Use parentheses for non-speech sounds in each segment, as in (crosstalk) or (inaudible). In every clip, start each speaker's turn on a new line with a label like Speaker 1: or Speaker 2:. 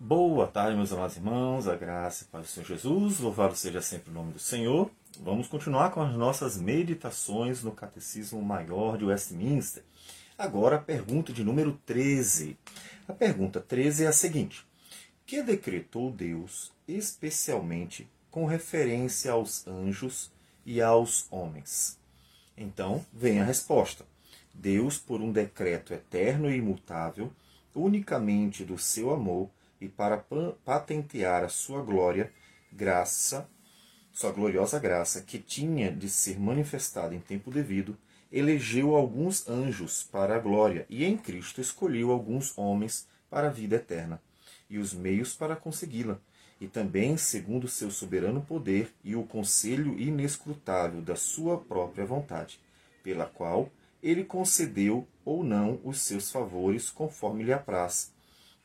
Speaker 1: Boa tarde, meus amados irmãos, a graça e a paz do Senhor Jesus, louvado seja sempre o nome do Senhor. Vamos continuar com as nossas meditações no Catecismo Maior de Westminster. Agora a pergunta de número 13. A pergunta 13 é a seguinte: Que decretou Deus especialmente com referência aos anjos e aos homens? Então, vem a resposta. Deus, por um decreto eterno e imutável, unicamente do seu amor, e para patentear a sua glória, graça, sua gloriosa graça, que tinha de ser manifestada em tempo devido, elegeu alguns anjos para a glória e em Cristo escolheu alguns homens para a vida eterna e os meios para consegui-la, e também segundo seu soberano poder e o conselho inescrutável da sua própria vontade, pela qual ele concedeu ou não os seus favores conforme lhe apraz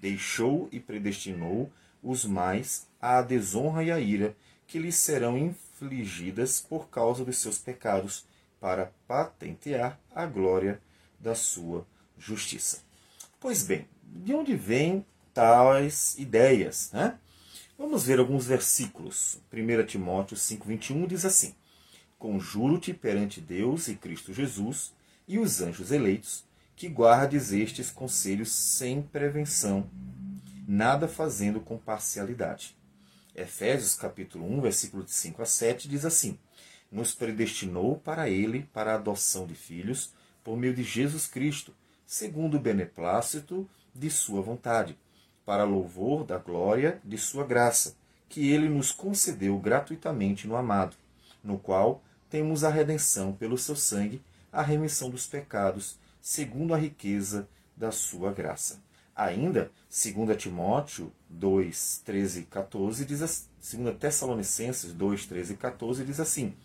Speaker 1: deixou e predestinou os mais à desonra e à ira que lhes serão infligidas por causa dos seus pecados, para patentear a glória da sua justiça. Pois bem, de onde vêm tais ideias? Né? Vamos ver alguns versículos. 1 Timóteo 5,21 diz assim: Conjuro-te perante Deus e Cristo Jesus e os anjos eleitos que guardes estes conselhos sem prevenção, nada fazendo com parcialidade. Efésios capítulo 1, versículo de 5 a 7 diz assim: Nos predestinou para ele para a adoção de filhos por meio de Jesus Cristo, segundo o beneplácito de sua vontade, para louvor da glória de sua graça, que ele nos concedeu gratuitamente no amado, no qual temos a redenção pelo seu sangue, a remissão dos pecados segundo a riqueza da sua graça. Ainda, 2 Timóteo 2, 13 e 14, diz, 2 Tessalonicenses 2, 13 e 14 diz assim: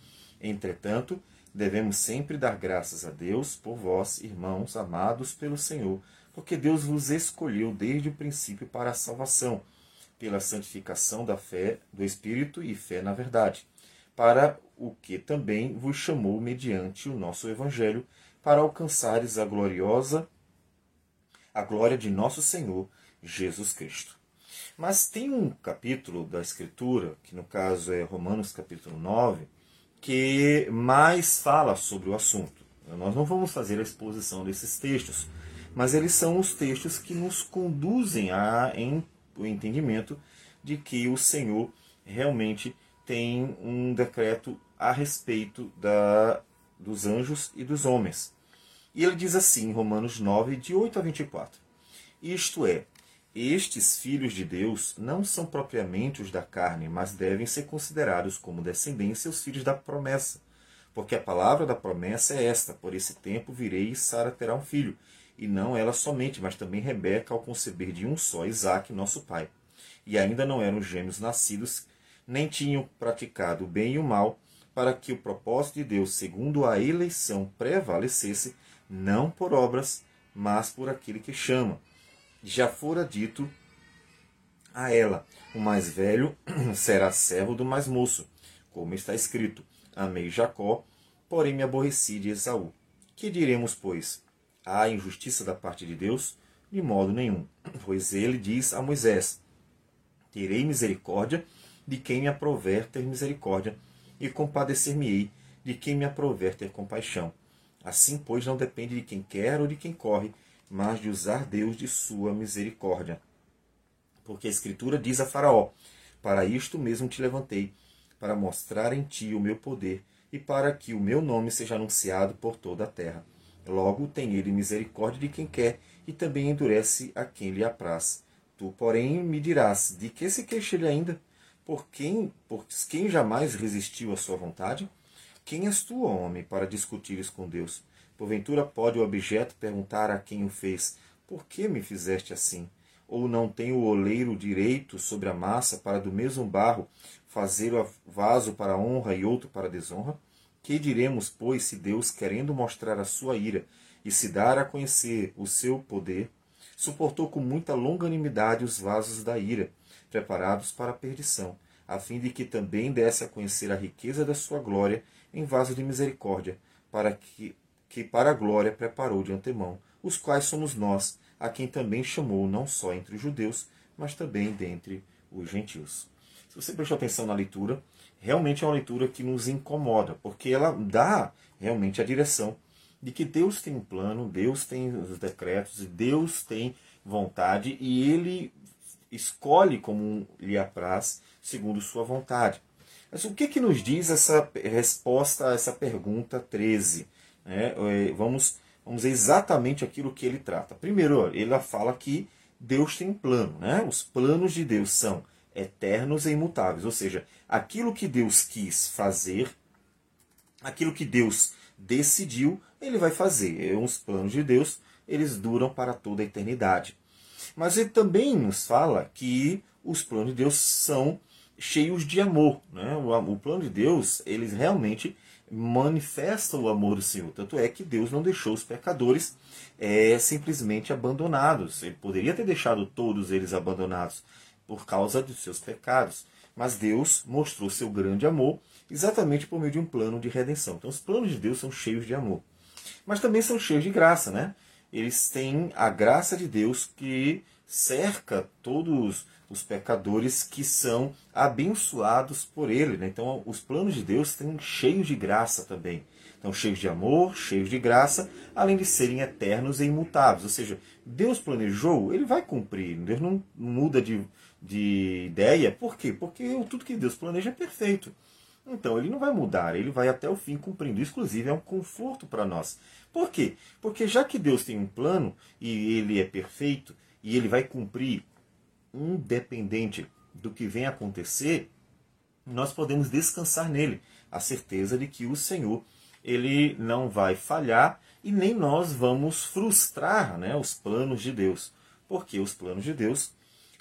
Speaker 1: Entretanto, devemos sempre dar graças a Deus por vós, irmãos amados pelo Senhor, porque Deus vos escolheu desde o princípio para a salvação, pela santificação da fé do Espírito e fé na verdade, para o que também vos chamou mediante o nosso Evangelho, para alcançares a gloriosa a glória de nosso Senhor Jesus Cristo. Mas tem um capítulo da Escritura, que no caso é Romanos capítulo 9, que mais fala sobre o assunto. Nós não vamos fazer a exposição desses textos, mas eles são os textos que nos conduzem a em, o entendimento de que o Senhor realmente tem um decreto a respeito da dos anjos e dos homens. E ele diz assim em Romanos 9, de 8 a 24: Isto é, estes filhos de Deus não são propriamente os da carne, mas devem ser considerados como descendência os filhos da promessa. Porque a palavra da promessa é esta: Por esse tempo virei e Sara terá um filho. E não ela somente, mas também Rebeca, ao conceber de um só Isaac, nosso pai. E ainda não eram gêmeos nascidos, nem tinham praticado o bem e o mal, para que o propósito de Deus, segundo a eleição, prevalecesse, não por obras, mas por aquele que chama. Já fora dito a ela: o mais velho (clears throat) será servo do mais moço, como está escrito: Amei Jacó, porém me aborreci de Esaú. Que diremos, pois? Há injustiça da parte de Deus? De modo nenhum, (clears throat) pois ele diz a Moisés: Terei misericórdia de quem me aprover ter misericórdia e compadecer-me-ei de quem me aprover ter compaixão. Assim, pois, não depende de quem quer ou de quem corre, mas de usar Deus de sua misericórdia. Porque a Escritura diz a Faraó: Para isto mesmo te levantei, para mostrar em ti o meu poder e para que o meu nome seja anunciado por toda a terra. Logo tem ele misericórdia de quem quer e também endurece a quem lhe apraz. Tu, porém, me dirás: De que se queixa ele ainda? Por quem, por quem jamais resistiu à sua vontade? Quem és tu, homem, para discutires com Deus? Porventura pode o objeto perguntar a quem o fez: Por que me fizeste assim? Ou não tem o oleiro direito sobre a massa para do mesmo barro fazer o vaso para honra e outro para desonra? Que diremos, pois, se Deus, querendo mostrar a sua ira e se dar a conhecer o seu poder, suportou com muita longanimidade os vasos da ira, preparados para a perdição, a fim de que também desse a conhecer a riqueza da sua glória em vaso de misericórdia, para que, que para a glória preparou de antemão, os quais somos nós, a quem também chamou não só entre os judeus, mas também dentre os gentios. Se você prestou atenção na leitura, realmente é uma leitura que nos incomoda, porque ela dá realmente a direção de que Deus tem um plano, Deus tem os decretos, Deus tem vontade e ele escolhe como lhe apraz, segundo sua vontade. Mas o que, que nos diz essa resposta a essa pergunta 13? É, é, vamos, vamos ver exatamente aquilo que ele trata. Primeiro, ele fala que Deus tem um plano. Né? Os planos de Deus são eternos e imutáveis. Ou seja, aquilo que Deus quis fazer, aquilo que Deus decidiu, ele vai fazer. Os planos de Deus, eles duram para toda a eternidade. Mas ele também nos fala que os planos de Deus são cheios de amor. Né? O, plano de Deus, eles realmente manifesta o amor do Senhor. Tanto é que Deus não deixou os pecadores é, simplesmente abandonados. Ele poderia ter deixado todos eles abandonados por causa dos seus pecados. Mas Deus mostrou seu grande amor exatamente por meio de um plano de redenção. Então os planos de Deus são cheios de amor. Mas também são cheios de graça, né? Eles têm a graça de Deus que cerca todos os pecadores que são abençoados por ele. Né? Então, os planos de Deus estão cheios de graça também. Então, cheios de amor, cheios de graça, além de serem eternos e imutáveis. Ou seja, Deus planejou, ele vai cumprir. Deus não muda de, de ideia. Por quê? Porque tudo que Deus planeja é perfeito. Então, ele não vai mudar, ele vai até o fim cumprindo. Inclusive, é um conforto para nós. Por quê? Porque já que Deus tem um plano e ele é perfeito e ele vai cumprir independente do que vem acontecer, nós podemos descansar nele, a certeza de que o Senhor ele não vai falhar e nem nós vamos frustrar né, os planos de Deus, porque os planos de Deus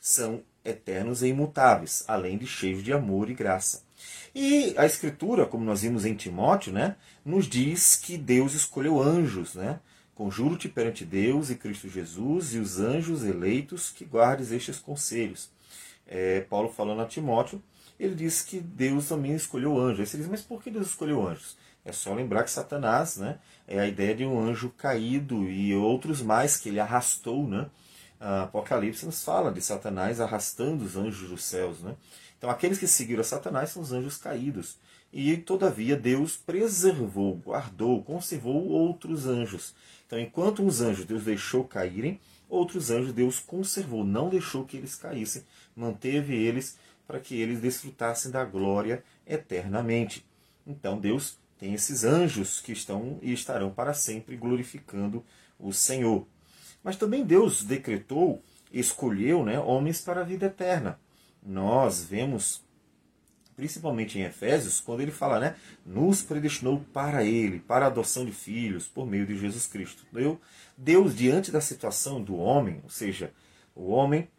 Speaker 1: são eternos e imutáveis, além de cheios de amor e graça. E a Escritura, como nós vimos em Timóteo, né, nos diz que Deus escolheu anjos, né, Conjuro-te perante Deus e Cristo Jesus e os anjos eleitos que guardes estes conselhos. É, Paulo falando a Timóteo, ele diz que Deus também escolheu anjos. Aí você diz, mas por que Deus escolheu anjos? É só lembrar que Satanás né, é a ideia de um anjo caído e outros mais que ele arrastou. Né? A Apocalipse nos fala de Satanás arrastando os anjos dos céus. Né? Então aqueles que seguiram a Satanás são os anjos caídos. E todavia Deus preservou, guardou, conservou outros anjos. Então, enquanto uns anjos Deus deixou caírem, outros anjos Deus conservou, não deixou que eles caíssem, manteve eles para que eles desfrutassem da glória eternamente. Então, Deus tem esses anjos que estão e estarão para sempre glorificando o Senhor. Mas também Deus decretou, escolheu né, homens para a vida eterna. Nós vemos principalmente em Efésios, quando ele fala, né, nos predestinou para ele, para a adoção de filhos, por meio de Jesus Cristo. Deus, diante da situação do homem, ou seja, o homem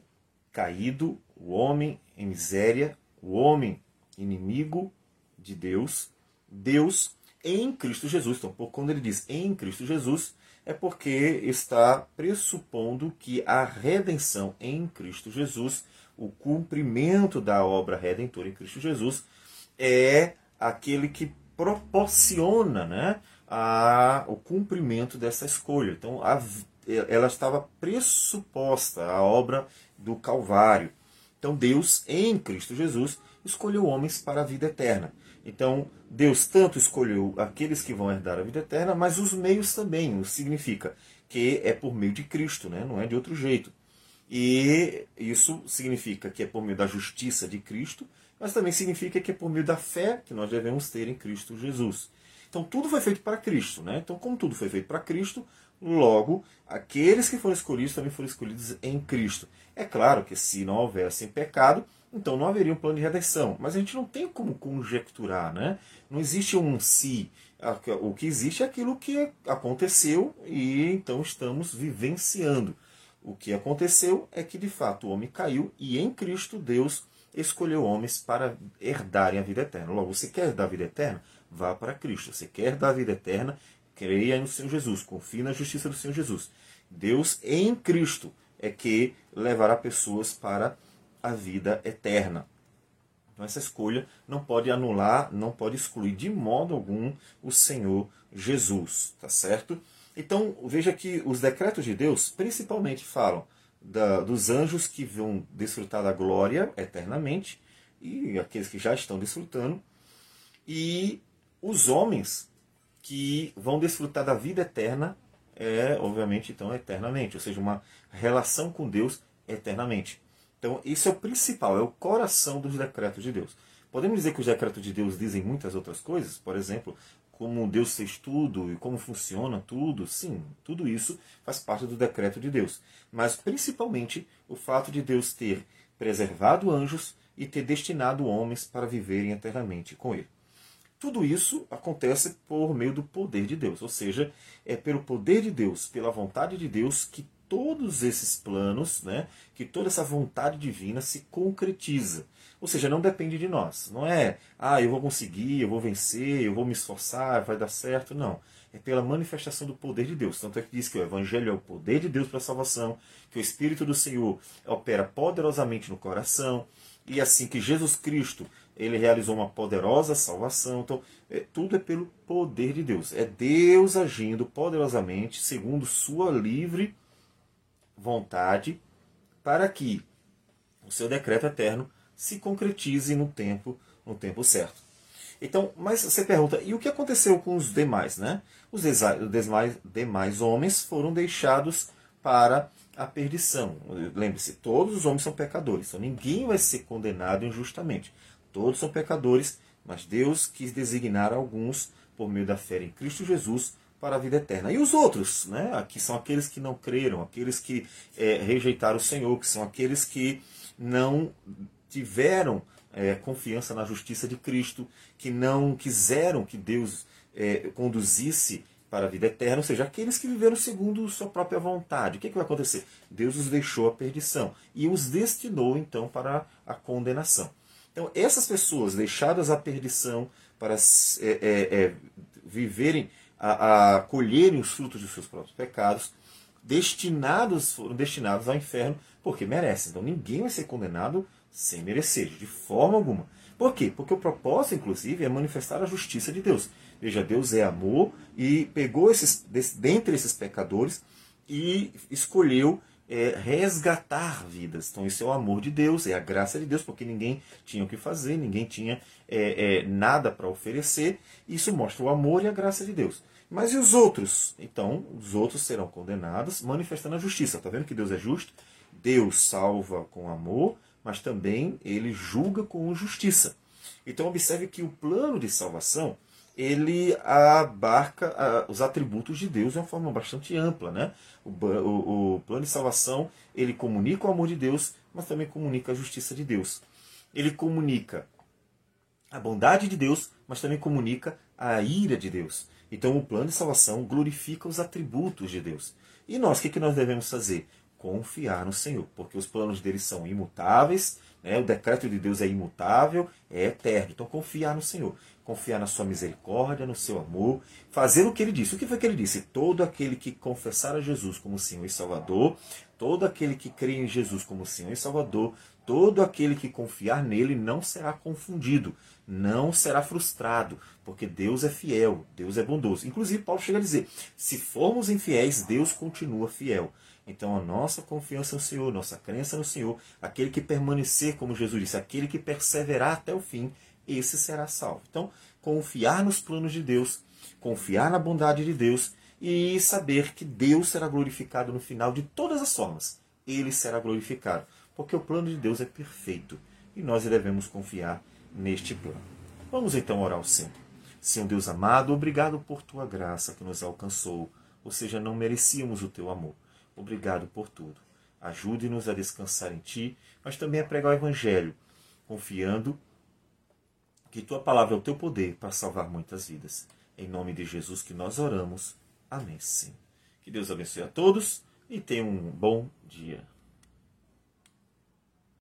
Speaker 1: caído, o homem em miséria, o homem inimigo de Deus, Deus em Cristo Jesus. Então, quando ele diz em Cristo Jesus, é porque está pressupondo que a redenção em Cristo Jesus o cumprimento da obra redentora em Cristo Jesus é aquele que proporciona né, a, o cumprimento dessa escolha. Então, a, ela estava pressuposta, a obra do Calvário. Então, Deus, em Cristo Jesus, escolheu homens para a vida eterna. Então, Deus tanto escolheu aqueles que vão herdar a vida eterna, mas os meios também. Isso significa que é por meio de Cristo, né? não é de outro jeito. E isso significa que é por meio da justiça de Cristo, mas também significa que é por meio da fé que nós devemos ter em Cristo Jesus. Então tudo foi feito para Cristo, né? Então, como tudo foi feito para Cristo, logo aqueles que foram escolhidos também foram escolhidos em Cristo. É claro que se não houvesse pecado, então não haveria um plano de redenção. Mas a gente não tem como conjecturar, né? Não existe um si. O que existe é aquilo que aconteceu e então estamos vivenciando. O que aconteceu é que de fato o homem caiu e em Cristo Deus escolheu homens para herdarem a vida eterna. Logo, você quer dar a vida eterna? Vá para Cristo. Você quer dar a vida eterna? Creia no Senhor Jesus. Confie na justiça do Senhor Jesus. Deus em Cristo é que levará pessoas para a vida eterna. Então essa escolha não pode anular, não pode excluir de modo algum o Senhor Jesus, tá certo? Então, veja que os decretos de Deus principalmente falam da, dos anjos que vão desfrutar da glória eternamente, e aqueles que já estão desfrutando, e os homens que vão desfrutar da vida eterna, é, obviamente, então, eternamente, ou seja, uma relação com Deus eternamente. Então, isso é o principal, é o coração dos decretos de Deus. Podemos dizer que os decretos de Deus dizem muitas outras coisas, por exemplo, como Deus fez tudo e como funciona tudo, sim, tudo isso faz parte do decreto de Deus. Mas principalmente o fato de Deus ter preservado anjos e ter destinado homens para viverem eternamente com Ele. Tudo isso acontece por meio do poder de Deus, ou seja, é pelo poder de Deus, pela vontade de Deus que todos esses planos, né, que toda essa vontade divina se concretiza. Ou seja, não depende de nós. Não é, ah, eu vou conseguir, eu vou vencer, eu vou me esforçar, vai dar certo. Não. É pela manifestação do poder de Deus. Tanto é que diz que o Evangelho é o poder de Deus para a salvação, que o Espírito do Senhor opera poderosamente no coração, e assim que Jesus Cristo ele realizou uma poderosa salvação. Então, é, tudo é pelo poder de Deus. É Deus agindo poderosamente, segundo sua livre vontade, para que o seu decreto eterno se concretize no tempo, no tempo certo. Então, mas você pergunta, e o que aconteceu com os demais, né? Os demais, demais homens foram deixados para a perdição. Lembre-se, todos os homens são pecadores, então ninguém vai ser condenado injustamente. Todos são pecadores, mas Deus quis designar alguns por meio da fé em Cristo Jesus para a vida eterna. E os outros, né? Aqui são aqueles que não creram, aqueles que é, rejeitaram o Senhor, que são aqueles que não tiveram é, confiança na justiça de Cristo, que não quiseram que Deus é, conduzisse para a vida eterna, ou seja, aqueles que viveram segundo sua própria vontade. O que, é que vai acontecer? Deus os deixou à perdição e os destinou então para a condenação. Então, essas pessoas deixadas à perdição para é, é, é, viverem, a, a colherem os frutos de seus próprios pecados, destinados foram destinados ao inferno porque merecem. Então, ninguém vai ser condenado sem merecer, de forma alguma. Por quê? Porque o propósito, inclusive, é manifestar a justiça de Deus. Veja, Deus é amor e pegou esses, dentre esses pecadores e escolheu é, resgatar vidas. Então, isso é o amor de Deus, é a graça de Deus, porque ninguém tinha o que fazer, ninguém tinha é, é, nada para oferecer. Isso mostra o amor e a graça de Deus. Mas e os outros? Então, os outros serão condenados, manifestando a justiça. Está vendo que Deus é justo? Deus salva com amor, mas também ele julga com justiça. Então, observe que o plano de salvação ele abarca os atributos de Deus de uma forma bastante ampla. Né? O, o, o, plano de salvação ele comunica o amor de Deus, mas também comunica a justiça de Deus. Ele comunica a bondade de Deus, mas também comunica a ira de Deus. Então o plano de salvação glorifica os atributos de Deus. E nós, o que, que nós devemos fazer? Confiar no Senhor, porque os planos dele são imutáveis, né? o decreto de Deus é imutável, é eterno. Então confiar no Senhor confiar na sua misericórdia, no seu amor, fazer o que ele disse. O que foi que ele disse? Todo aquele que confessar a Jesus como Senhor e Salvador, todo aquele que crê em Jesus como Senhor e Salvador, todo aquele que confiar nele não será confundido, não será frustrado, porque Deus é fiel, Deus é bondoso. Inclusive, Paulo chega a dizer: se formos infiéis, Deus continua fiel. Então, a nossa confiança no Senhor, nossa crença no Senhor, aquele que permanecer, como Jesus disse, aquele que perseverar até o fim, esse será salvo. Então, confiar nos planos de Deus, confiar na bondade de Deus e saber que Deus será glorificado no final de todas as formas. Ele será glorificado, porque o plano de Deus é perfeito e nós devemos confiar neste plano. Vamos então orar ao Senhor. Senhor Deus amado, obrigado por tua graça que nos alcançou, ou seja, não merecíamos o teu amor. Obrigado por tudo. Ajude-nos a descansar em ti, mas também a pregar o Evangelho, confiando que tua palavra é o teu poder para salvar muitas vidas. Em nome de Jesus que nós oramos. Amém. Sim. Que Deus abençoe a todos e tenham um bom dia.